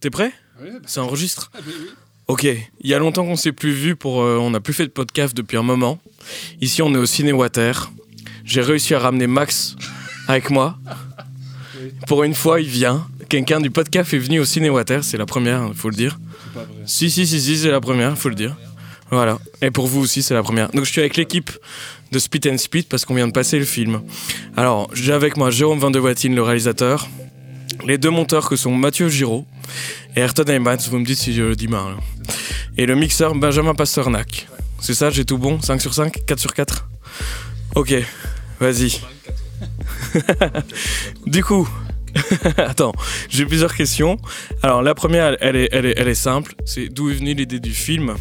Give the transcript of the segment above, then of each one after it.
T'es prêt Oui, bah, Ça enregistre ah, oui. Ok, il y a longtemps qu'on s'est plus vu pour. euh, on n'a plus fait de podcast depuis un moment. Ici, on est au Ciné Water. J'ai réussi à ramener Max avec moi. Pour une fois, il vient. Quelqu'un du podcast est venu au Ciné Water, c'est la première, il faut le dire. C'est pas vrai. Si, si, si, si, c'est la première, il faut le dire. Voilà. Et pour vous aussi, c'est la première. Donc, je suis avec l'équipe de Spit and Split parce qu'on vient de passer le film. Alors, j'ai avec moi Jérôme Van de Watine, le réalisateur. Les deux monteurs que sont Mathieu Giraud et Ayrton Heymans, vous me dites si je le dis mal. Et le mixeur Benjamin Pasternak. C'est ça, j'ai tout bon? 5 sur 5 4 sur 4 Ok, vas-y. du coup, attends, j'ai plusieurs questions. Alors la première, elle est, elle est, elle est simple. C'est d'où est venue l'idée du film?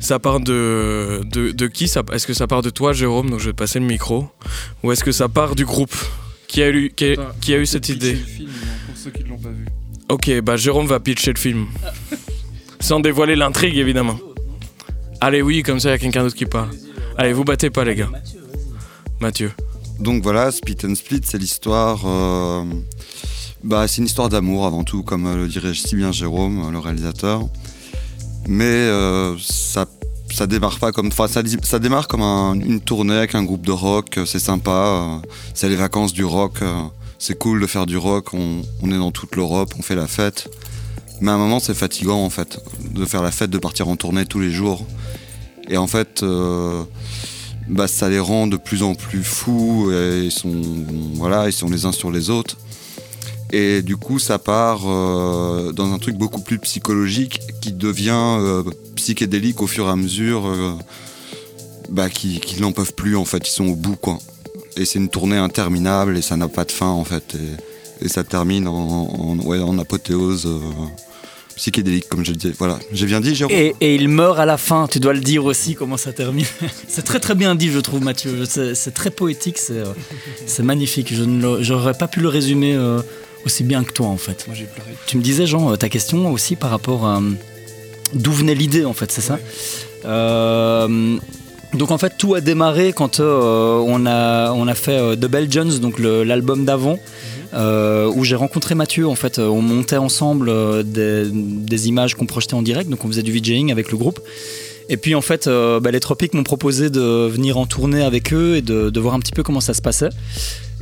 Ça part de, de, de qui? Est-ce que ça part de toi, Jérôme? Donc je vais te passer le micro. Ou est-ce que ça part du groupe? Qui a eu, qui a, Attends, qui a eu faut cette idée? film, ceux qui ne l'ont pas vu. Ok, bah Jérôme va pitcher le film. Sans dévoiler l'intrigue, évidemment. Allez, oui, comme ça, il y a quelqu'un d'autre qui parle. Allez, vous battez pas, les gars. Mathieu. Donc voilà, Split and Split, c'est l'histoire. euh, bah, c'est une histoire d'amour avant tout, comme euh, le dirait si bien Jérôme, euh, le réalisateur. Mais euh, ça, ça démarre pas comme. Enfin, ça, ça démarre comme un- une tournée avec un groupe de rock. C'est sympa. euh, c'est les vacances du rock. C'est cool de faire du rock. On, est dans toute l'Europe, on fait la fête. Mais à un moment, c'est fatigant en fait, de faire la fête, de partir en tournée tous les jours. Et en fait. euh, bah, ça les rend de plus en plus fous et ils sont les uns sur les autres et du coup ça part euh, dans un truc beaucoup plus psychologique qui devient euh, psychédélique au fur et à mesure bah, qui qu'ils n'en peuvent plus en fait ils sont au bout et c'est une tournée interminable et ça n'a pas de fin en fait et, et ça termine en, en- ouais, en apothéose euh, psychédélique comme je le disais voilà j'ai bien dit Jérôme? Et, et il meurt à la fin, tu dois le dire aussi comment ça termine. c'est très très bien dit, je trouve, Mathieu. C'est c'est très poétique, c'est euh, c'est magnifique. Je n'aurais pas pu le résumer euh, aussi bien que toi, en fait. Moi j'ai pleuré. Tu me disais, Jean, euh, ta question aussi par rapport à euh, d'où venait l'idée, en fait, c'est ça? Euh, donc en fait tout a démarré quand euh, on, a, on a fait euh, The Belgians, donc l'album d'avant, euh, où j'ai rencontré Mathieu. En fait, on montait ensemble des, images qu'on projetait en direct, donc on faisait du VJing avec le groupe. Et puis en fait, bah, les Tropiques m'ont proposé de venir en tournée avec eux et de, voir un petit peu comment ça se passait.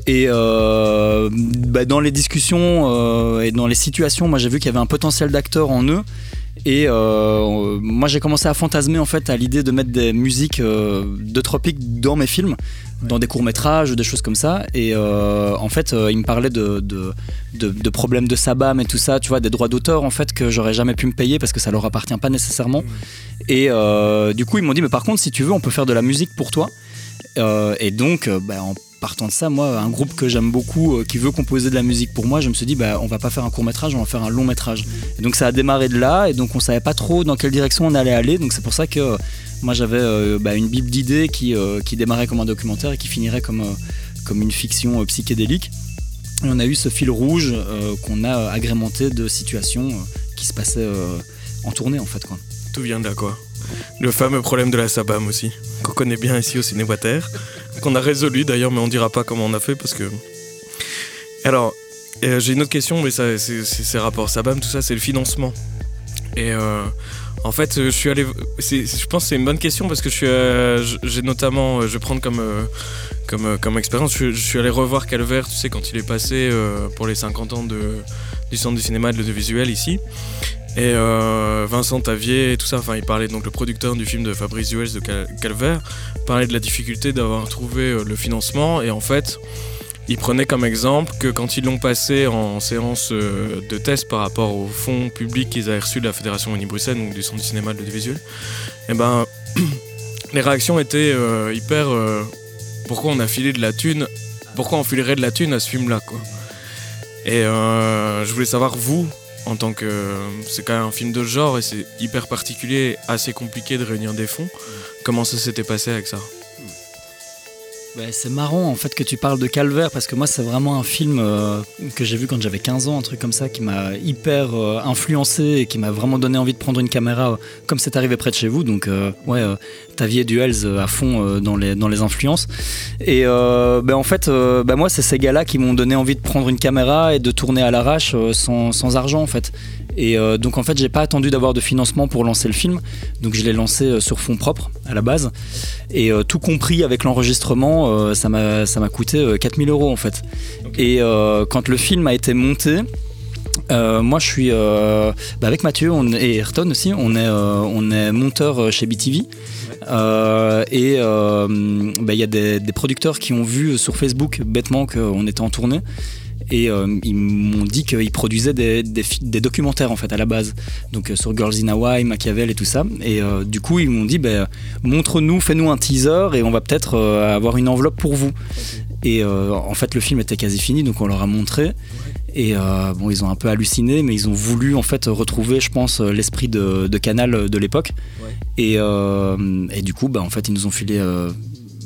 Et bah, dans les discussions et dans les situations, moi j'ai vu qu'il y avait un potentiel d'acteur en eux. Et euh, moi j'ai commencé à fantasmer en fait à l'idée de mettre des musiques euh, de Tropiques dans mes films, dans des courts métrages ou des choses comme ça. Et euh, en fait, il me parlait de, de, de- problèmes de sabam et tout ça, tu vois, des droits d'auteur en fait que j'aurais jamais pu me payer parce que ça leur appartient pas nécessairement. Et du coup, ils m'ont dit, mais par contre, si tu veux, on peut faire de la musique pour toi. Et donc, bah, en partant de ça, moi, un groupe que j'aime beaucoup, euh, qui veut composer de la musique pour moi, je me suis dit, bah, on va pas faire un court métrage, on va faire un long métrage. Et donc, ça a démarré de là, et donc on savait pas trop dans quelle direction on allait aller. Donc, c'est pour ça que euh, moi, j'avais euh, bah, une bible d'idées qui, démarrait comme un documentaire et qui finirait comme, une fiction psychédélique. Et on a eu ce fil rouge qu'on a agrémenté de situations qui se passaient en tournée, en fait. Quoi. Tout vient de là, quoi. Le fameux problème de la Sabam aussi, qu'on connaît bien ici au Ciné Water, qu'on a résolu d'ailleurs, mais on dira pas comment on a fait parce que. Alors, euh, j'ai une autre question, mais ça, c'est rapport Sabam, tout ça, c'est le financement. Et euh, en fait, je suis allé. Je pense c'est une bonne question parce que euh, j'ai notamment. Je vais prendre comme. expérience, je, suis allé revoir Calvert, tu sais, quand il est passé pour les 50 ans de, du centre du cinéma et de l'audiovisuel ici. Et euh, Vincent Tavier et tout ça, enfin il parlait donc le producteur du film de Fabrice Duels de Cal- Calvaire, parlait de la difficulté d'avoir trouvé euh, le financement et en fait il prenait comme exemple que quand ils l'ont passé en séance euh, de test par rapport aux fonds publics qu'ils avaient reçus de la Fédération Wallonie-Bruxelles, donc du centre du cinéma de l'audiovisuel, et ben les réactions étaient hyper pourquoi on a filé de la thune, pourquoi on filerait de la thune à ce film là quoi? Et je voulais savoir vous en tant que c'est quand même un film de genre et c'est hyper particulier, assez compliqué de réunir des fonds. Comment ça s'était passé avec ça? Bah, c'est marrant en fait que tu parles de Calvaire parce que moi c'est vraiment un film euh, que j'ai vu quand j'avais 15 ans, un truc comme ça qui m'a hyper euh, influencé et qui m'a vraiment donné envie de prendre une caméra euh, comme c'est arrivé près de chez vous. Donc ouais, Tavier Duels à fond dans, les, dans les influences. Et bah, en fait, bah, moi c'est ces gars-là qui m'ont donné envie de prendre une caméra et de tourner à l'arrache sans, sans argent en fait. Et euh, donc en fait j'ai pas attendu d'avoir de financement pour lancer le film, donc je l'ai lancé euh, sur fonds propres à la base. Et euh, tout compris avec l'enregistrement, euh, ça m'a ça m'a coûté euh, 4000 euros en fait. Et quand le film a été monté, euh, moi je suis euh, bah, avec Mathieu on, et Ayrton aussi, on est, euh, on est monteur chez BTV. Et bah, il y a des, des producteurs qui ont vu sur Facebook bêtement qu'on était en tournée. Et euh, ils m'ont dit qu'ils produisaient des, des documentaires en fait à la base, donc euh, sur Girls in Hawaii, Machiavel et tout ça. Et euh, du coup ils m'ont dit, bah, montre-nous, fais-nous un teaser et on va peut-être avoir une enveloppe pour vous. Et en fait le film était quasi fini, donc on leur a montré. Et euh, bon, ils ont un peu halluciné, mais ils ont voulu en fait retrouver, je pense, l'esprit de, de Canal de l'époque. Ouais. Et, euh, et du coup, bah, en fait, ils nous ont filé euh,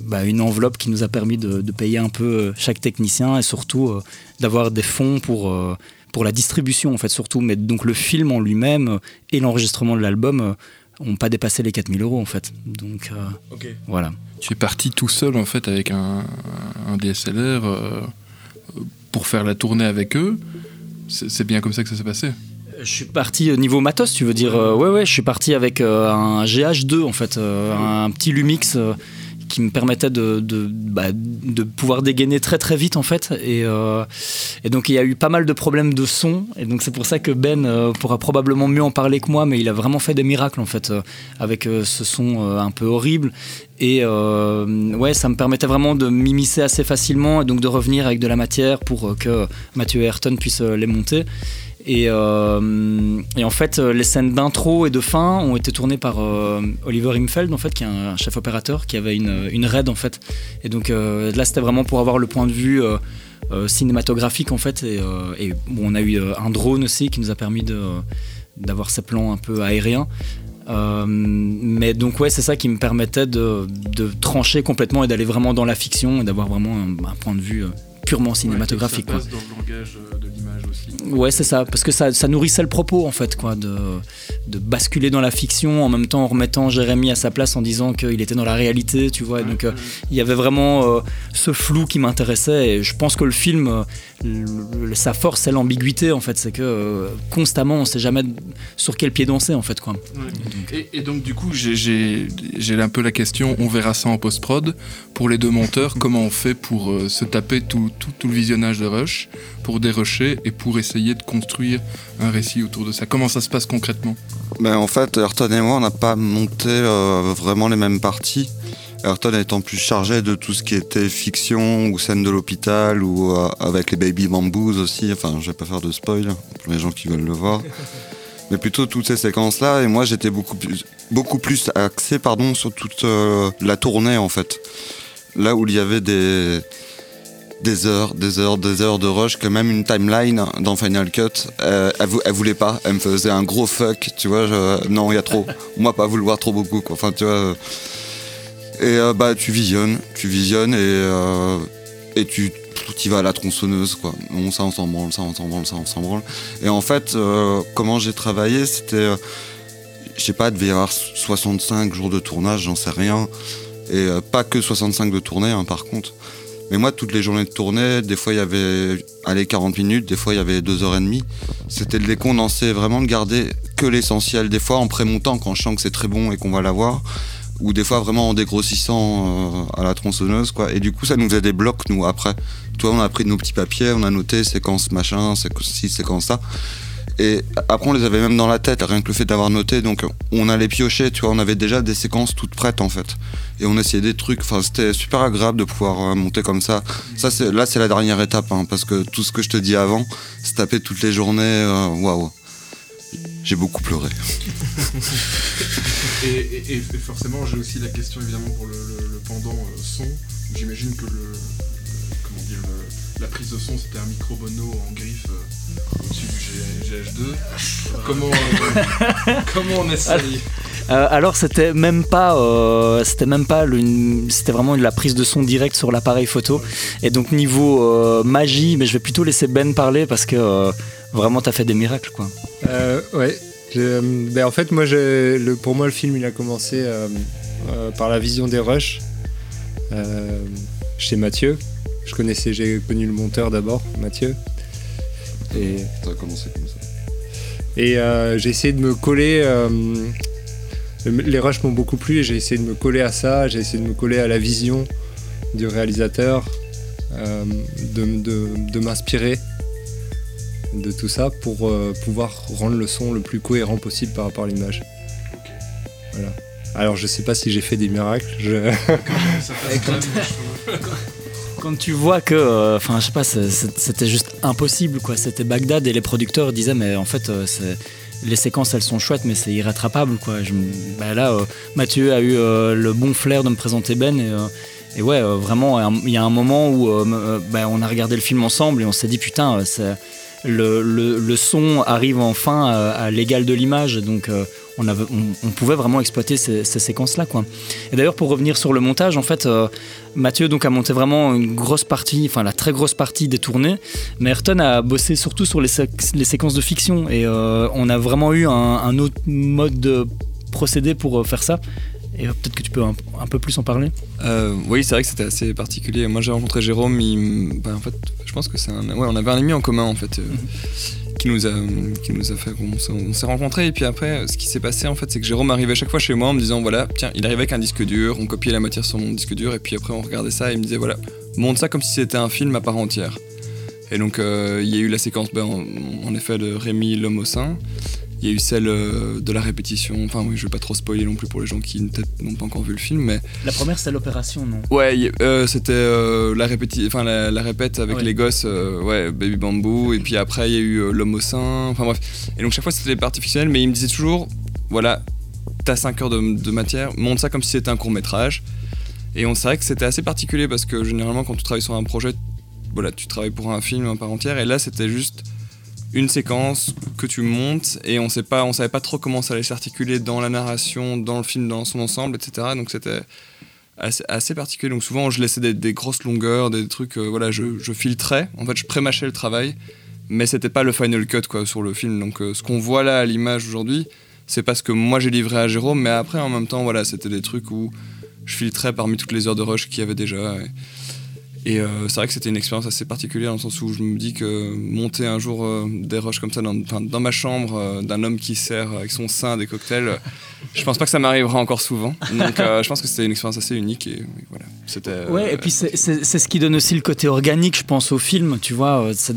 bah, une enveloppe qui nous a permis de, de payer un peu euh, chaque technicien et surtout euh, d'avoir des fonds pour, euh, pour la distribution, en fait, surtout. Mais donc le film en lui-même et l'enregistrement de l'album euh, ont pas dépassé les 4000 euros, en fait. Donc euh, voilà. Tu es parti tout seul en fait avec un, un DSLR euh, pour faire la tournée avec eux. C'est bien comme ça que ça s'est passé? Je suis parti au niveau matos, tu veux dire euh, Ouais, ouais, je suis parti avec un GH2 en fait, un petit Lumix euh, qui me permettait de, de, bah, de pouvoir dégainer très très vite en fait. Et, euh, et donc il y a eu pas mal de problèmes de son. Et donc c'est pour ça que Ben euh, pourra probablement mieux en parler que moi, mais il a vraiment fait des miracles en fait euh, avec ce son un peu horrible. Et euh, ouais, ça me permettait vraiment de m'immiscer assez facilement et donc de revenir avec de la matière pour que Mathieu et Ayrton puissent les monter. Et, euh, et en fait, euh, les scènes d'intro et de fin ont été tournées par euh, Oliver Imfeld, en fait, qui est un chef opérateur, qui avait une, une raid en fait. Et donc là, c'était vraiment pour avoir le point de vue cinématographique en fait. Et, bon, on a eu un drone aussi qui nous a permis d'avoir ces plans un peu aériens. Mais donc ouais, c'est ça qui me permettait de, trancher complètement et d'aller vraiment dans la fiction et d'avoir vraiment un, point de vue purement cinématographique. quoi. dans le langage euh, de l'image aussi. Ouais, c'est ça, parce que ça, ça nourrissait le propos en fait, quoi, de, de basculer dans la fiction en même temps en remettant Jérémy à sa place en disant qu'il était dans la réalité, tu vois. et donc euh, il y avait vraiment euh, ce flou qui m'intéressait et je pense que le film, le- sa force c'est l'ambiguïté en fait, c'est que euh, constamment on sait jamais sur quel pied danser en fait, quoi. Et, et donc du coup, j'ai- j'ai j'ai un peu la question, on verra ça en post-prod. Pour les deux monteurs, comment on fait pour euh, se taper tout, tout, tout le visionnage de Rush, pour dérusher et pour essayer de construire un récit autour de ça? Comment ça se passe concrètement? Ben, en fait, Ayrton et moi, on n'a pas monté euh, vraiment les mêmes parties. Ayrton étant plus chargé de tout ce qui était fiction ou scène de l'hôpital ou euh, avec les baby bamboos aussi. Enfin, je vais pas faire de spoil pour les gens qui veulent le voir. Mais plutôt toutes ces séquences-là. Et moi, j'étais beaucoup plus, beaucoup plus axé pardon, sur toute euh, la tournée en fait. Là où il y avait des, des heures, des heures, des heures de rush, que même une timeline dans Final Cut, euh, elle, vou- elle voulait pas. Elle me faisait un gros fuck, tu vois. je- non, il y a trop. Moi, pas vouloir trop beaucoup, quoi. Enfin, tu vois. Et euh, bah, tu visionnes, tu visionnes et, euh, tu y vas à la tronçonneuse, quoi. On, ça, on s'en branle, on s'en branle, on s'en branle. Et en fait, euh, comment j'ai travaillé, c'était. je sais pas, devait y avoir 65 jours de tournage, j'en sais rien. Et pas que 65 de tournée, hein, par contre. Mais moi, toutes les journées de tournée, des fois il y avait allez, 40 minutes, des fois il y avait 2h30. C'était de les condenser, vraiment de garder que l'essentiel. Des fois en prémontant quand je sens que c'est très bon et qu'on va l'avoir. Ou des fois vraiment en dégrossissant euh, à la tronçonneuse. quoi. Et du coup, ça nous faisait des blocs, nous, après. Toi, on a pris nos petits papiers, on a noté séquence machin, séquence ci, séquence ça. Et après, on les avait même dans la tête, rien que le fait d'avoir noté. Donc, on allait piocher, tu vois, on avait déjà des séquences toutes prêtes, en fait. Et on essayait des trucs. Enfin, c'était super agréable de pouvoir euh, monter comme ça. Ça, c'est, là, c'est la dernière étape, hein, parce que tout ce que je te dis avant, se taper toutes les journées, euh, waouh. J'ai beaucoup pleuré. Et, et- et forcément, j'ai aussi la question évidemment pour le, le- le pendant euh, son. J'imagine que le, le- comment dire, le- la prise de son c'était un micro mono en griffe euh, au-dessus du G- GH2. Comment, euh, comment on essaye Euh, alors c'était même pas, euh, c'était même pas, c'était vraiment la prise de son direct sur l'appareil photo. Et donc niveau euh, magie, mais je vais plutôt laisser Ben parler parce que euh, vraiment t'as fait des miracles quoi. Euh, ouais. Je- ben, en fait, moi, je- le, pour moi, le film, il a commencé euh, euh, par la vision des rushs euh, chez Mathieu. Je connaissais, j'ai connu le monteur d'abord, Mathieu. Et, Ça a commencé comme ça. et euh, j'ai essayé de me coller. euh, le- les rushs m'ont beaucoup plu et j'ai essayé de me coller à ça. J'ai essayé de me coller à la vision du réalisateur, euh, de, de- de m'inspirer de tout ça pour euh, pouvoir rendre le son le plus cohérent possible par rapport à l'image. Voilà. Alors je sais pas si j'ai fait des miracles. je- Quand tu vois que, euh, enfin, je sais pas, c'était juste impossible, quoi. C'était Bagdad et les producteurs disaient, mais en fait, euh, c'est- les séquences, elles sont chouettes, mais c'est irrattrapable, quoi. Je bah, là, euh, Mathieu a eu euh, le bon flair de me présenter Ben, et, euh, et ouais, euh, vraiment, il y a un moment où bah, on a regardé le film ensemble et on s'est dit, putain, euh, c'est- le, son arrive enfin à, l'égal de l'image, donc euh, on, pouvait vraiment exploiter ces, ces séquences-là, quoi. Et d'ailleurs, pour revenir sur le montage, en fait, euh, Mathieu donc a monté vraiment une grosse partie, enfin la très grosse partie des tournées, mais Ayrton a bossé surtout sur les, sé- les séquences de fiction et euh, on a vraiment eu un, un autre mode de procédé pour faire ça. Et peut-être que tu peux un, un peu plus en parler. Euh, oui, c'est vrai que c'était assez particulier. Moi, j'ai rencontré Jérôme. Il, bah, en fait, je pense que c'est un. Ouais, on avait un ami en commun en fait, euh, qui nous a, qui nous a fait. On s'est- on s'est rencontrés et puis après, ce qui s'est passé en fait, c'est que Jérôme arrivait chaque fois chez moi en me disant voilà, tiens, il arrivait avec un disque dur, on copiait la matière sur mon disque dur et puis après on regardait ça et il me disait voilà, monte ça comme si c'était un film à part entière. Et donc euh, il y a eu la séquence, ben, en, en effet, de Rémi l'homme au sein. Il y a eu celle euh, de la répétition. Enfin, oui, je vais pas trop spoiler non plus pour les gens qui n'ont pas encore vu le film, mais La première, c'est l'opération, non? Ouais, euh, c'était euh, la, répéti- enfin, la, la répète avec Ouais. les gosses, euh, ouais, Baby Bamboo, et puis après il y a eu L'homme au sein, enfin bref. Et donc chaque fois c'était les parties fictionnelles, mais il me disait toujours, voilà, t'as 5 heures de, de matière, monte ça comme si c'était un court métrage. Et on vrai que c'était assez particulier parce que généralement quand tu travailles sur un projet, voilà, tu travailles pour un film à part entière, et là c'était juste une séquence que tu montes et on sait pas on savait pas trop comment ça allait s'articuler dans la narration dans le film dans son ensemble etc donc c'était assez, particulier. Donc souvent, je laissais des, des grosses longueurs, des trucs, euh, voilà, je, je filtrais. En fait, je prémâchais le travail, mais c'était pas le final cut quoi sur le film. Donc euh, ce qu'on voit là à l'image aujourd'hui, c'est parce que moi j'ai livré à Jérôme, mais après en même temps, voilà, c'était des trucs où je filtrais parmi toutes les heures de rush qu'il y avait déjà. Et, et, euh, c'est vrai que c'était une expérience assez particulière dans le sens où je me dis que monter un jour euh, des rushs comme ça dans, ma chambre euh, d'un homme qui sert avec son sein des cocktails, je pense pas que ça m'arrivera encore souvent. Donc je pense que c'était une expérience assez unique et, voilà. C'était. Ouais, et puis c'est- ce qui donne aussi le côté organique, je pense, au film, tu vois, c'est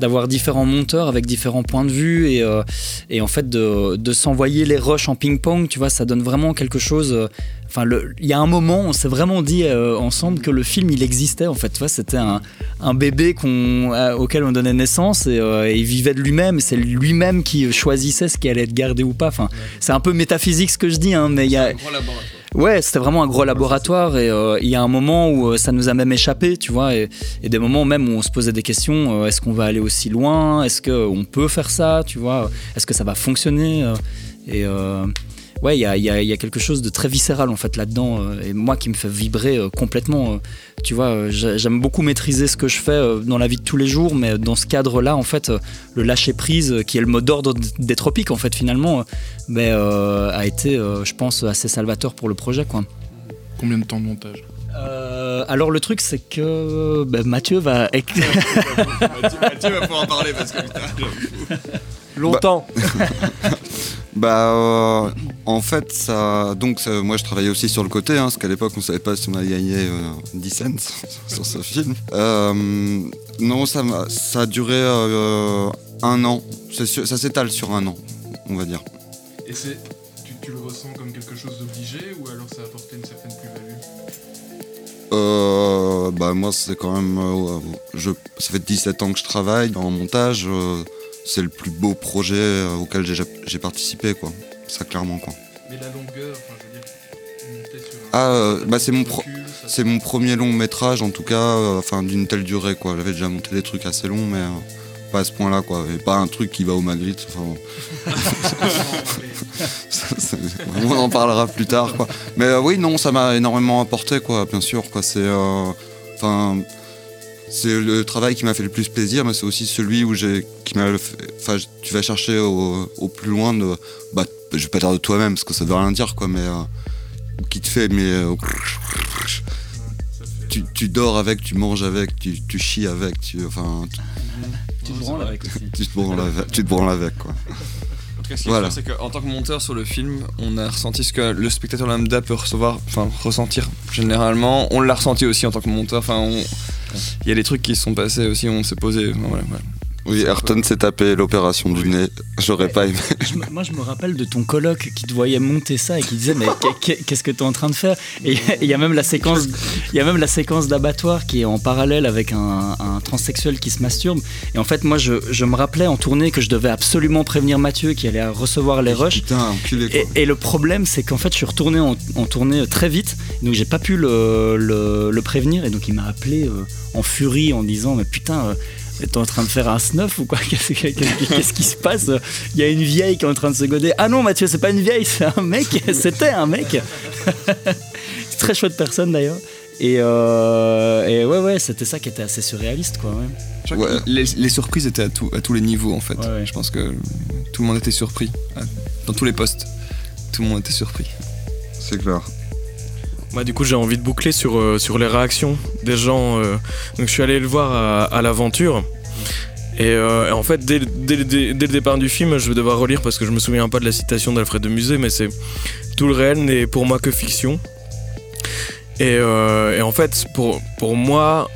d'avoir différents monteurs avec différents points de vue et, et en fait de, de s'envoyer les rushs en ping-pong, tu vois, ça donne vraiment quelque chose. Enfin, il y a un moment, on s'est vraiment dit euh, ensemble que le film, il existait, en fait, tu vois, c'était un, un bébé qu'on, euh, auquel on donnait naissance et, euh, et il vivait de lui-même, c'est lui-même qui choisissait ce qui allait être gardé ou pas. Enfin, c'est un peu métaphysique ce que je dis, hein, mais il y a. Ouais, c'était vraiment un gros laboratoire et euh, il y a un moment où euh, ça nous a même échappé, tu vois, et, et des moments même où on se posait des questions, euh, est-ce qu'on va aller aussi loin? Est-ce qu'on peut faire ça, tu vois? Est-ce que ça va fonctionner? Et ouais, il y a, il y a- il y a quelque chose de très viscéral en fait là-dedans, euh, et moi qui me fait vibrer euh, complètement, euh, tu vois, j'ai- j'aime beaucoup maîtriser ce que je fais dans la vie de tous les jours, mais dans ce cadre-là, en fait, le lâcher-prise, euh, qui est le mot d'ordre des tropiques, en fait, finalement, mais, euh, a été, euh, je pense, assez salvateur pour le projet, quoi. Combien de temps de montage? Euh, alors le truc c'est que bah, Mathieu va Mathieu va pouvoir en parler parce que putain, Longtemps. Bah, euh, en fait, ça. Donc, ça- moi, je travaillais aussi sur le côté, hein, parce qu'à l'époque, on savait pas si on allait gagner euh, 10 cents sur ce film. Euh, non, ça, ça a duré euh, un an. Sûr- ça s'étale sur un an, on va dire. Et c'est, tu, tu le ressens comme quelque chose d'obligé ou alors ça a apporté une certaine plus-value? Euh, bah, moi, c'est quand même. euh, je, ça fait 17 ans que je travaille en montage. C'est le plus beau projet euh, auquel j'ai participé, quoi. Ça, clairement, quoi. Mais la longueur, enfin je veux dire, monter sur un. Ah, euh, bah, c'est mon pro- recul, ça- C'est mon premier long métrage, en tout cas, euh, enfin d'une telle durée, quoi. J'avais déjà monté des trucs assez longs, mais euh, pas à ce point-là, quoi. Et pas un truc qui va au Magritte. Enfin, ça, ça- on en parlera plus tard, quoi. Mais oui, non, ça m'a énormément apporté, quoi, bien sûr, quoi. C'est. Enfin. C'est le travail qui m'a fait le plus plaisir, mais c'est aussi celui où j'ai, qui m'a, enfin, tu vas chercher au, au plus loin de, bah, je vais pas dire de toi-même parce que ça veut rien dire, quoi, mais euh, qui te fait, mais euh, tu, tu dors avec, tu manges avec, tu, tu chies avec, tu, enfin, Tu te branles avec aussi. tu te branles avec, tu te branles avec, quoi. Ce qui est Voilà. sûr, c'est qu'en tant que monteur sur le film, on a ressenti ce que le spectateur lambda peut recevoir, enfin ressentir généralement. On l'a ressenti aussi en tant que monteur. Enfin, on- il y a des trucs qui se sont passés aussi. On s'est posé. Voilà, voilà. Oui, Ayrton s'est tapé l'opération du nez. J'aurais pas aimé. Je moi, je me rappelle de ton coloc qui te voyait monter ça et qui disait mais qu'est- qu'est- qu'est-ce que tu es en train de faire? Et il y a même la séquence, il y a même la séquence d'abattoir qui est en parallèle avec un, un transsexuel qui se masturbe. Et en fait, moi, je, je me rappelais en tournée que je devais absolument prévenir Mathieu qui allait recevoir les rushs. Putain, enculé, quoi. Et, et le problème, c'est qu'en fait, je suis retourné en, en tournée très vite, donc j'ai pas pu le, le- le prévenir, et donc il m'a appelé euh, en furie en disant Mais putain, euh, t'es en train de faire un snuff ou quoi Qu'est-ce que- qu'est-ce qu'est-ce qui se passe Il y a une vieille qui est en train de se goder. Ah non, Mathieu, c'est pas une vieille, c'est un mec, c'était un mec. c'est très chouette personne d'ailleurs. Et, euh, et ouais, ouais, c'était ça qui était assez surréaliste, quoi. ouais. Ouais. les, les surprises étaient à, tout- à tous les niveaux en fait. Ouais, ouais. Je pense que tout le monde était surpris. Dans tous les postes, tout le monde était surpris. C'est clair. Moi, du coup, j'ai envie de boucler sur, euh, sur les réactions des gens. euh. Donc, je suis allé le voir à, l'aventure. Et, euh, et en fait, dès, dès le départ du film, je vais devoir relire parce que je me souviens pas de la citation d'Alfred de Musée, mais c'est tout le réel n'est pour moi que fiction. Et, et en fait, pour, pour moi,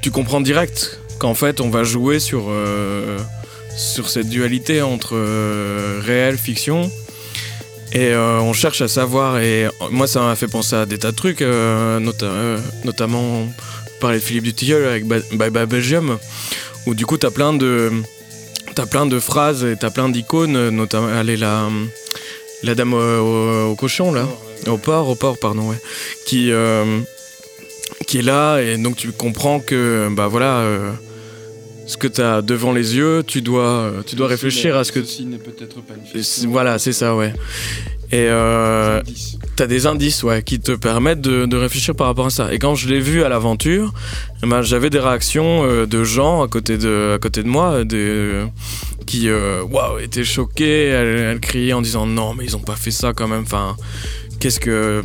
tu comprends direct qu'en fait, on va jouer sur, sur cette dualité entre réel, fiction. Et euh, on cherche à savoir, et euh, moi ça m'a fait penser à des tas de trucs, euh, nota- euh, notamment parler de Philippe Dutilleul avec Bye Bye Belgium, où du coup t'as plein de t'as plein de phrases et t'as plein d'icônes, notamment allez la la dame au, cochon là, au porc, au porc pardon ouais, qui qui est là et donc tu comprends que bah voilà ce que t'as devant les yeux, tu dois tu dois réfléchir à ce que Ceci n'est peut-être pas une. Voilà, c'est ça, ouais. Et euh, t'as des indices, ouais, qui te permettent de, de réfléchir par rapport à ça. Et quand je l'ai vu à l'aventure, eh ben, j'avais des réactions euh, de gens à côté de, à côté de moi, des, euh, qui, euh, waouh, étaient choqués. Elles, elles criaient en disant non, mais ils ont pas fait ça quand même. Enfin, qu'est-ce que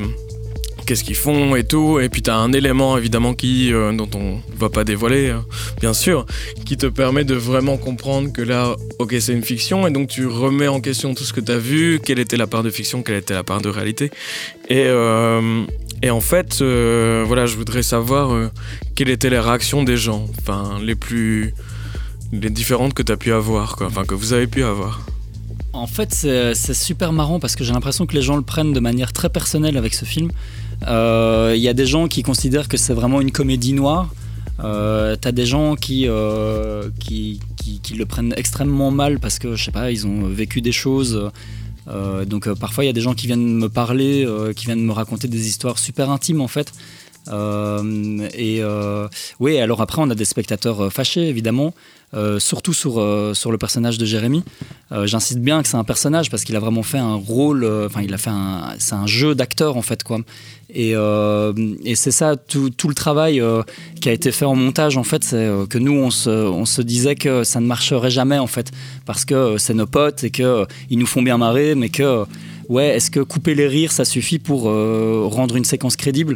qu'est-ce qu'ils font et tout. Et puis t'as un élément évidemment qui euh, dont on va pas dévoiler, hein, bien sûr, qui te permet de vraiment comprendre que là, ok, c'est une fiction, et donc tu remets en question tout ce que tu as vu, quelle était la part de fiction, quelle était la part de réalité. Et, euh, et en fait, euh, voilà, je voudrais savoir quelles étaient les réactions des gens, enfin, les plus. les différentes que tu as pu avoir, quoi, enfin, que vous avez pu avoir. En fait, c'est super marrant parce que j'ai l'impression que les gens le prennent de manière très personnelle avec ce film. Euh, Il y a des gens qui considèrent que c'est vraiment une comédie noire. Euh, T'as des gens qui, euh, qui, qui, le prennent extrêmement mal parce que, je sais pas, ils ont vécu des choses. Euh, donc euh, parfois, il y a des gens qui viennent me parler, euh, qui viennent me raconter des histoires super intimes en fait. Euh, et euh, oui, alors après, on a des spectateurs euh, fâchés, évidemment, surtout sur, sur le personnage de Jérémy. J'insiste bien que c'est un personnage parce qu'il a vraiment fait un rôle, enfin, il a fait un, c'est un jeu d'acteur en fait, quoi. Et, et c'est ça, tout, tout le travail qui a été fait en montage, en fait, c'est que nous, on se, on se disait que ça ne marcherait jamais, en fait, parce que c'est nos potes et euh, ils nous font bien marrer, mais que, ouais, est-ce que couper les rires, ça suffit pour euh, rendre une séquence crédible?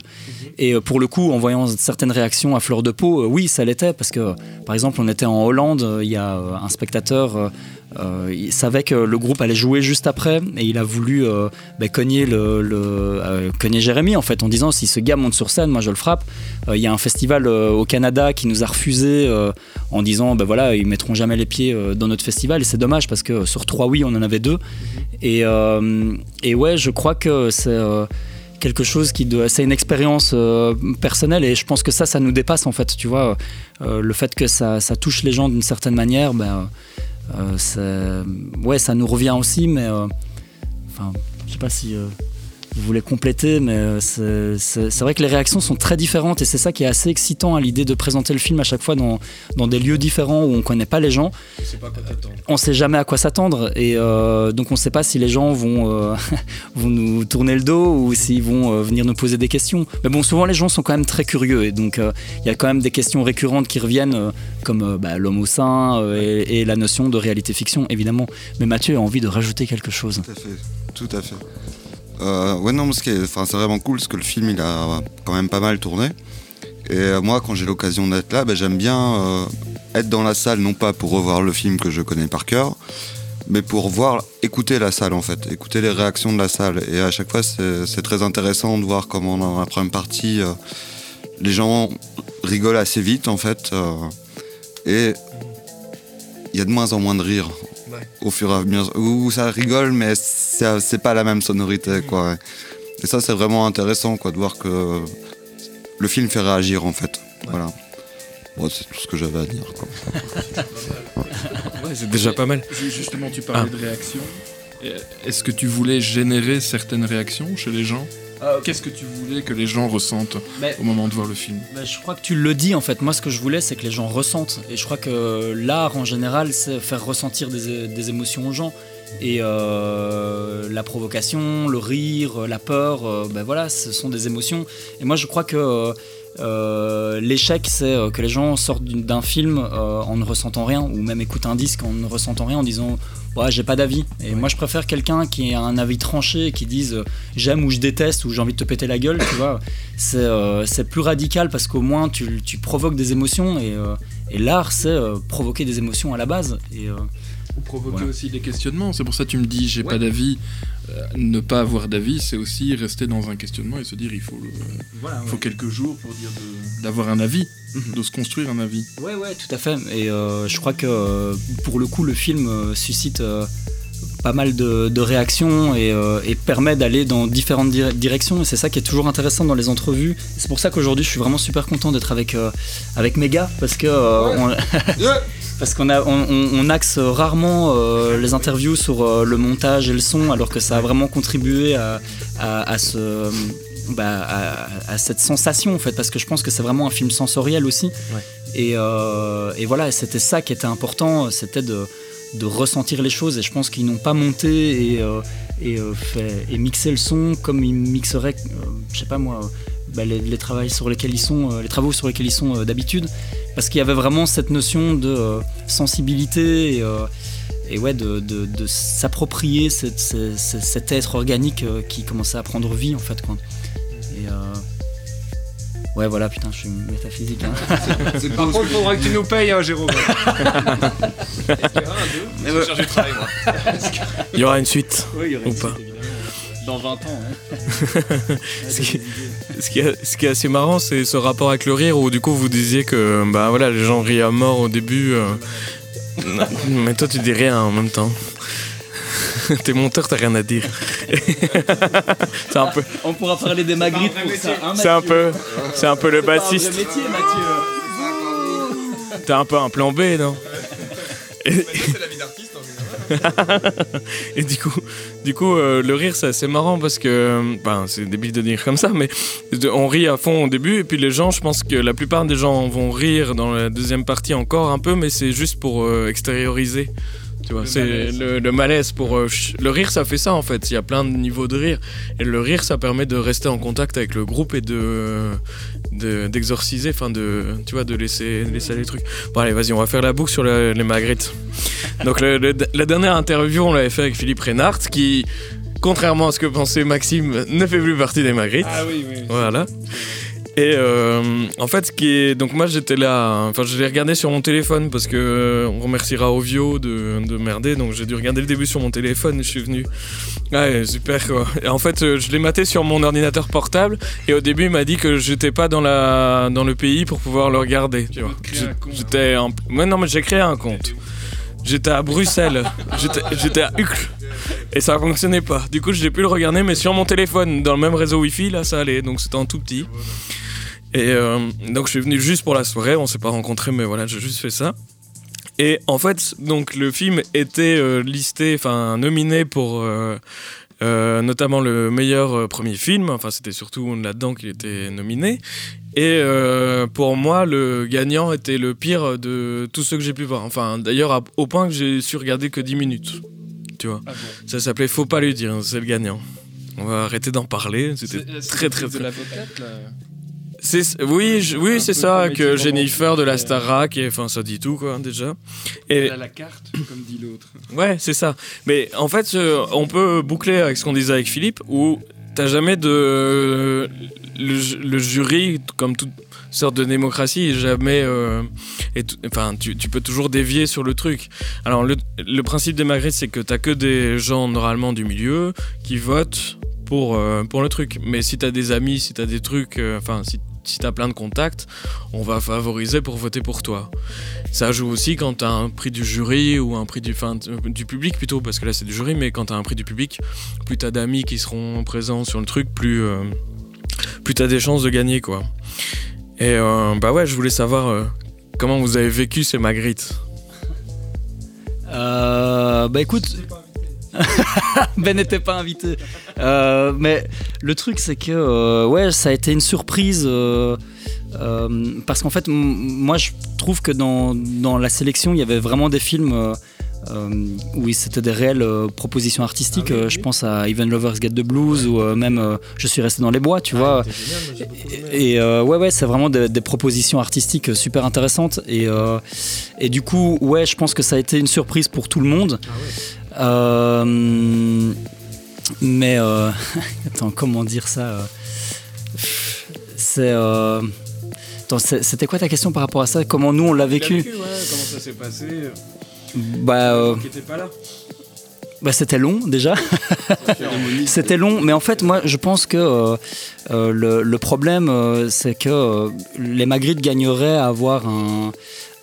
Et euh, pour le coup, en voyant certaines réactions à fleur de peau, euh, oui, ça l'était, parce que, par exemple, on était en Hollande, il y a un spectateur. Euh, il savait que le groupe allait jouer juste après et il a voulu euh, bah, cogner, euh, cogner Jérémy en fait en disant si ce gars monte sur scène moi je le frappe. Il y a un festival au Canada qui nous a refusé en disant ben voilà ils mettront jamais les pieds dans notre festival. Et c'est dommage parce que sur trois oui on en avait deux. Et, et ouais je crois que c'est quelque chose qui c'est une expérience personnelle. Et je pense que ça ça nous dépasse en fait tu vois le fait que ça, ça touche les gens d'une certaine manière ben ouais, ça nous revient aussi, mais euh, enfin, je sais pas si, vous voulez compléter, mais euh, c'est- vrai que les réactions sont très différentes et c'est ça qui est assez excitant à l'idée de présenter le film à chaque fois dans, dans des lieux différents où on connaît pas les gens. On sait jamais à quoi s'attendre et euh, donc on sait pas si les gens vont, euh, vont nous tourner le dos ou s'ils vont euh, venir nous poser des questions. Mais bon, souvent les gens sont quand même très curieux et donc euh, il y a quand même des questions récurrentes qui reviennent euh, comme euh, bah, l'homme au sein euh, et, et la notion de réalité-fiction évidemment. Mais Mathieu a envie de rajouter quelque chose. Tout à fait. Tout à fait. Euh, ouais, non, c'est vraiment cool parce que le film il a quand même pas mal tourné. Et euh, moi, quand j'ai l'occasion d'être là, ben, j'aime bien euh, être dans la salle, non pas pour revoir le film que je connais par cœur, mais pour voir, écouter la salle en fait, écouter les réactions de la salle. Et à chaque fois, c'est très intéressant de voir comment dans la première partie, les gens rigolent assez vite en fait. et il y a de moins en moins de rire au fur et à mesure. Où ça rigole, mais c'est pas la même sonorité, quoi. ouais. Et ça, c'est vraiment intéressant, quoi, de voir que le film fait réagir, en fait. Voilà. Bon, c'est tout ce que j'avais à dire, quoi. Ouais, c'est déjà pas mal. Justement, tu parlais de réactions. Euh, Est-ce que tu voulais générer certaines réactions chez les gens? Qu'est-ce que tu voulais que les gens ressentent Mais- au moment de voir le film Bah, je crois que tu le dis en fait. Moi, ce que je voulais, c'est que les gens ressentent. Et je crois que l'art en général, c'est faire ressentir des, des émotions aux gens. Et euh, la provocation, le rire, la peur, euh, ben voilà, ce sont des émotions. Et moi, je crois que euh, l'échec, c'est euh, que les gens sortent d'un film euh, en ne ressentant rien, ou même écoutent un disque en ne ressentant rien, en disant ouais, j'ai pas d'avis. Et moi, je préfère quelqu'un qui a un avis tranché, qui dise j'aime ou je déteste ou j'ai envie de te péter la gueule, tu vois. C'est euh, plus radical parce qu'au moins tu, tu provoques des émotions et, et l'art, c'est provoquer des émotions à la base. Et, provoquer Voilà. aussi des questionnements. C'est pour ça que tu me dis j'ai Ouais. pas d'avis. Euh, ne pas avoir d'avis, c'est aussi rester dans un questionnement et se dire il faut, le- il faut quelques jours pour dire de- d'avoir un avis, Mhm. de se construire un avis. Ouais, ouais, tout à fait. Et euh, je crois que euh, pour le coup, le film euh, suscite euh, pas mal de, de réactions et, euh, et permet d'aller dans différentes dir- directions. Et c'est ça qui est toujours intéressant dans les entrevues. C'est pour ça qu'aujourd'hui, je suis vraiment super content d'être avec, euh, avec mes gars parce que euh, on- parce qu'on a, on, axe rarement euh, les interviews sur euh, le montage et le son, alors que ça a vraiment contribué à, à, à ce, bah, à, à cette sensation en fait, parce que je pense que c'est vraiment un film sensoriel aussi. Et, euh, et voilà, c'était ça qui était important, c'était de, de ressentir les choses. Et je pense qu'ils n'ont pas monté et, et, fait, et mixé le son comme ils mixeraient, je sais pas moi, bah, les, les travaux sur lesquels ils sont, euh, les travaux sur lesquels ils sont euh, d'habitude, parce qu'il y avait vraiment cette notion de euh, sensibilité et, euh, et ouais, de, de- de s'approprier cette- cet être organique euh, qui commençait à prendre vie en fait quoi. Et euh, ouais voilà putain je suis métaphysique. hein. Par contre, faudra que tu nous payes, hein, Jérôme. Il y aura une suite. Oui, il y aurait Ou une pas? suite. Dans 20 ans. hein. Ce qui, ce qui est, ce qui est assez marrant, c'est ce rapport avec le rire où du coup vous disiez que bah voilà les gens rient à mort au début. euh, mais toi tu dis rien en même temps. T'es monteur, t'as rien à dire. c'est un peu, On pourra parler des magrittes pour ça. hein, c'est un peu, c'est un peu le C'est bassiste. métier, Mathieu. T'as un peu un plan B, non? Et, et du coup, du coup euh, le rire, c'est marrant parce que, ben, c'est débile de dire comme ça, mais on rit à fond au début et puis les gens, je pense que la plupart des gens vont rire dans la deuxième partie encore un peu, mais c'est juste pour euh, extérioriser. Tu vois, c'est le, le malaise pour euh, le rire, ça fait ça en fait. Il y a plein de niveaux de rire et le rire, ça permet de rester en contact avec le groupe et de de- d'exorciser, enfin de tu vois, de laisser laisser les trucs. Bon allez, vas-y, on va faire la boucle sur le- les magrittes. Donc le- le- la dernière interview, on l'avait fait avec Philippe Reynard, qui, contrairement à ce que pensait Maxime, ne fait plus partie des magrittes. Ah oui, oui. Voilà. Et euh, en fait, ce qui est. Donc, moi, j'étais là. Enfin, je l'ai regardé sur mon téléphone parce que euh, on remerciera Ovio de, de merder. Donc, j'ai dû regarder le début sur mon téléphone et je suis venu. Ouais, super quoi. Et en fait, euh, je l'ai maté sur mon ordinateur portable. Et au début, il m'a dit que j'étais pas dans, la, dans le pays pour pouvoir le regarder. Tu vois. J'étais en. Ouais, non, mais j'ai créé un compte. J'étais à Bruxelles. J'étais- J'étais à Uccle. Et ça fonctionnait pas. Du coup, j'ai pu le regarder, mais sur mon téléphone, dans le même réseau Wi-Fi, là, ça allait. Donc, c'était en tout petit. Et euh, donc, je suis venu juste pour la soirée. On s'est pas rencontrés, mais voilà, j'ai juste fait ça. Et en fait, donc, le film était euh, listé, enfin, nominé pour euh, euh, notamment le meilleur premier film. Enfin, c'était surtout là-dedans qu'il était nominé. Et pour moi, le gagnant était le pire de tous ceux que j'ai pu voir. Enfin, d'ailleurs, au point que j'ai su regarder que 10 minutes. Tu vois. Ça s'appelait Faut pas lui dire, c'est le gagnant. On va arrêter d'en parler. C'était très très de très. l'avocate là? C'est oui, je- oui, c'est ça que Jennifer de la euh, Starac et enfin ça dit tout quoi déjà. Et Elle a la carte, comme dit l'autre. Ouais, c'est ça. Mais en fait, euh, on peut boucler avec ce qu'on disait avec Philippe, où t'as jamais de. Le, ju- le jury, comme toute sorte de démocratie, jamais. euh, est- enfin, tu, tu peux toujours dévier sur le truc. Alors, le, le principe des Magritte, c'est que t'as que des gens normalement du milieu qui votent pour, euh, pour le truc. Mais si t'as des amis, si t'as des trucs. euh, Enfin, si, si t'as plein de contacts, on va favoriser pour voter pour toi. Ça joue aussi quand t'as un prix du jury ou un prix du, enfin, du public plutôt, parce que là c'est du jury, mais quand t'as un prix du public, plus t'as d'amis qui seront présents sur le truc, plus, euh, plus t'as des chances de gagner quoi. Et euh, bah ouais, je voulais savoir euh, comment vous avez vécu ces Magritte. Euh, bah écoute, Ben n'était pas invité. Euh, mais le truc c'est que euh, ouais, ça a été une surprise euh, parce qu'en fait, moi je trouve que dans, dans la sélection il y avait vraiment des films. où c'était des réelles propositions artistiques, Euh, je pense à Even Lovers Get the Blues ou même Je suis resté dans les bois, tu vois. Et, et, ouais, ouais, c'est vraiment des, des propositions artistiques super intéressantes. Et, et du coup, ouais, je pense que ça a été une surprise pour tout le monde. Euh, mais euh, attends, comment dire ça euh, C'est euh, c'était quoi ta question par rapport à ça? Comment nous on l'a vécu? Comment ça s'est passé? Bah, Qui était pas là. bah, c'était long déjà. C'était long, mais en fait, moi, je pense que euh, le, le problème, euh, c'est que euh, les Magritte gagneraient à avoir un,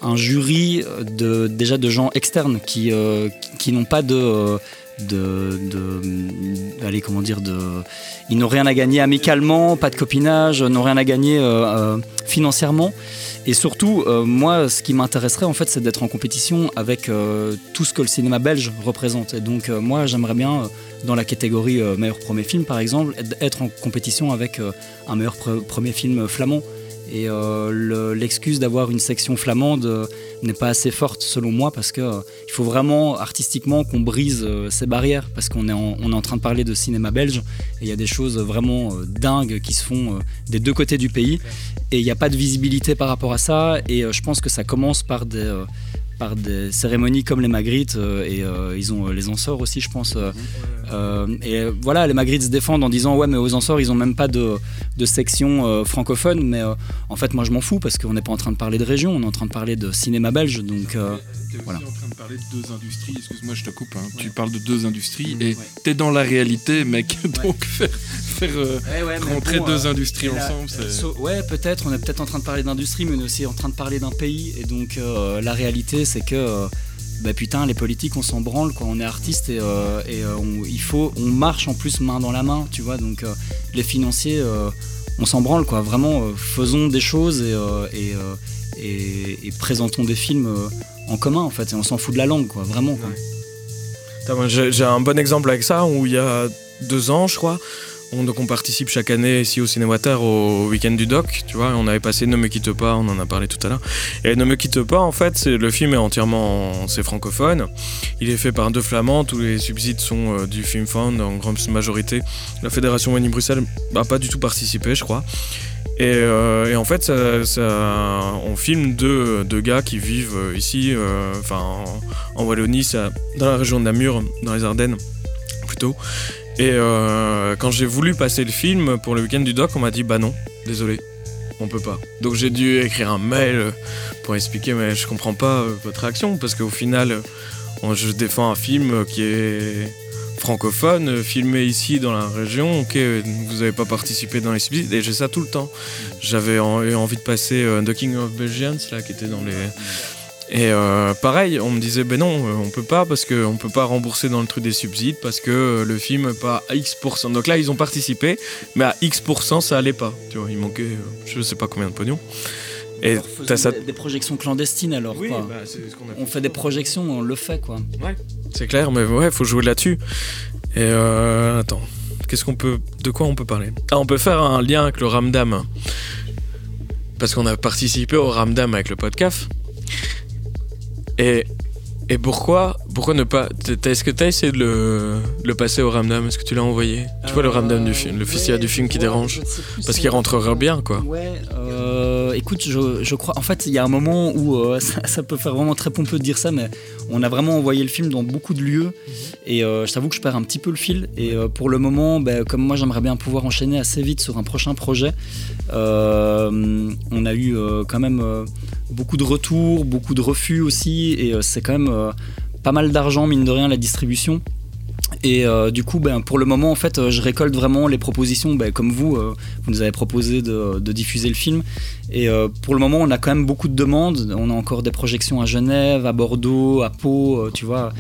un jury de, déjà de gens externes qui, euh, qui, n'ont pas de. euh, de, allez comment dire de ils n'ont rien à gagner amicalement pas de copinage n'ont rien à gagner euh, euh, financièrement et surtout euh, moi ce qui m'intéresserait en fait c'est d'être en compétition avec euh, tout ce que le cinéma belge représente et donc euh, moi j'aimerais bien euh, dans la catégorie euh, meilleur premier film par exemple être- en compétition avec euh, un meilleur pre- premier film flamand et euh, le- l'excuse d'avoir une section flamande euh, n'est pas assez forte selon moi parce que euh, faut vraiment artistiquement qu'on brise ces barrières. Parce qu'on est, est en train de parler de cinéma belge et il y a des choses vraiment dingues qui se font des deux côtés du pays. Et il n'y a pas de visibilité par rapport à ça et je pense que ça commence par des, par des cérémonies comme les Magritte euh, et euh, ils ont euh, les Ansors aussi je pense euh, euh, et voilà les Magritte se défendent en disant ouais mais aux Ansors ils ont même pas de, de section euh, francophone mais euh, en fait moi je m'en fous parce qu'on n'est pas en train de parler de région on est en train de parler de cinéma belge donc euh, Voilà. en train de parler de deux industries, excuse-moi je te coupe, hein. tu parles de deux industries et t'es dans la réalité mec, donc faire, faire euh, rentrer deux industries ensemble, euh, so- ouais, peut-être. On est peut-être en train de parler d'industrie, mais on est aussi en train de parler d'un pays. Et donc, euh, la réalité, c'est que, euh, bah putain, les politiques, on s'en branle, quoi. On est artiste et, euh, euh, on, il faut, on marche en plus main dans la main, tu vois. Donc, les financiers, on s'en branle, quoi. Vraiment, faisons des choses et, présentons des films en commun, en fait. Et on s'en fout de la langue, quoi. Vraiment, j'ai un bon exemple avec ça où il y a deux ans, je crois. On, donc on participe chaque année ici au Cinéwater au week-end du doc, tu vois. On avait passé Ne me quitte pas, on en a parlé tout à l'heure. Et Ne me quitte pas, en fait, le film est entièrement c'est francophone. Il est fait par deux flamands, tous les subsides sont euh, du Film Fund en grande majorité. La fédération Wallonie-Bruxelles n'a pas du tout participé, je crois. Et, euh, en fait, on filme deux, gars qui vivent euh, ici, enfin en, en Wallonie, dans la région de Namur, dans les Ardennes, plutôt. Et euh, quand j'ai voulu passer le film pour le week-end du doc, on m'a dit bah non, désolé, on peut pas. Donc j'ai dû écrire un mail pour expliquer, mais je comprends pas euh, votre réaction parce qu'au final, euh, je défends un film qui est francophone, filmé ici dans la région. Ok, vous n'avez pas participé dans les subsides et j'ai ça tout le temps. J'avais envie de passer The King of Belgians là, qui était dans les et euh, pareil, on me disait ben non, euh, on peut pas parce qu'on peut pas rembourser dans le truc des subsides parce que euh, le film pas à X%. Donc là, ils ont participé, mais à X% ça allait pas. Tu vois, il manquait euh, je sais pas combien de pognon. Et Alors, t'as ça. des, des projections clandestines alors, quoi. bah, c'est ce qu'on a On fait des projections, on le fait, quoi. C'est clair, mais ouais, faut jouer là-dessus. Et euh, attends, qu'est-ce qu'on peut, de quoi on peut parler? Ah, on peut faire un lien avec le Ramdam. Parce qu'on a participé au Ramdam avec le podcast. Et, et pourquoi, pourquoi ne pas t'as- Est-ce que tu as essayé de le, de le passer au Ramdam? Est-ce que tu l'as envoyé? Tu vois le Ramdam du film, le festival du film qui dérange? Parce qu'il rentrerait bien, quoi. Ouais, euh, écoute, je, je crois. En fait, il y a un moment où euh, ça, ça peut faire vraiment très pompeux de dire ça, mais on a vraiment envoyé le film dans beaucoup de lieux. Et euh, je t'avoue que je perds un petit peu le fil. Et euh, pour le moment, ben, comme moi, j'aimerais bien pouvoir enchaîner assez vite sur un prochain projet. euh, on a eu euh, quand même euh, beaucoup de retours, beaucoup de refus aussi. Et euh, c'est quand même euh, pas mal d'argent, mine de rien, la distribution. Et euh, du coup, ben, pour le moment, en fait, euh, je récolte vraiment les propositions, ben, comme vous, euh, vous nous avez proposé de, de diffuser le film. Et euh, pour le moment, on a quand même beaucoup de demandes. On a encore des projections à Genève, à Bordeaux, à Pau, tu vois.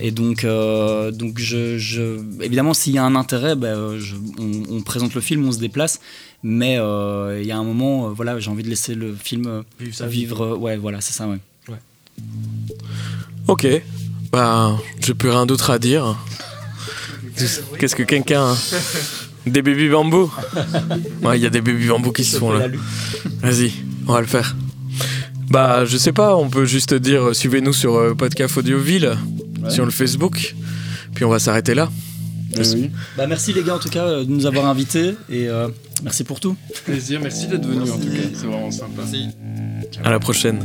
Et donc, donc je, je- évidemment, s'il y a un intérêt, ben, je- on, on présente le film, on se déplace. Mais il y a un moment, voilà, j'ai envie de laisser le film vivre. euh, ouais, voilà, c'est ça, ouais. Ok, bah, j'ai plus rien d'autre à dire. Qu'est-ce que quelqu'un. Des bébés bambous Ouais, il y a des bébés bambous qui se font là. Vas-y, on va le faire. Bah, je sais pas, on peut juste dire euh, suivez-nous sur euh, Podcast Audioville, sur le Facebook, puis on va s'arrêter là. Bah, merci les gars en tout cas euh, de nous avoir invités et euh, merci pour tout. Plaisir, merci d'être venu en tout cas, c'est vraiment sympa. À la prochaine.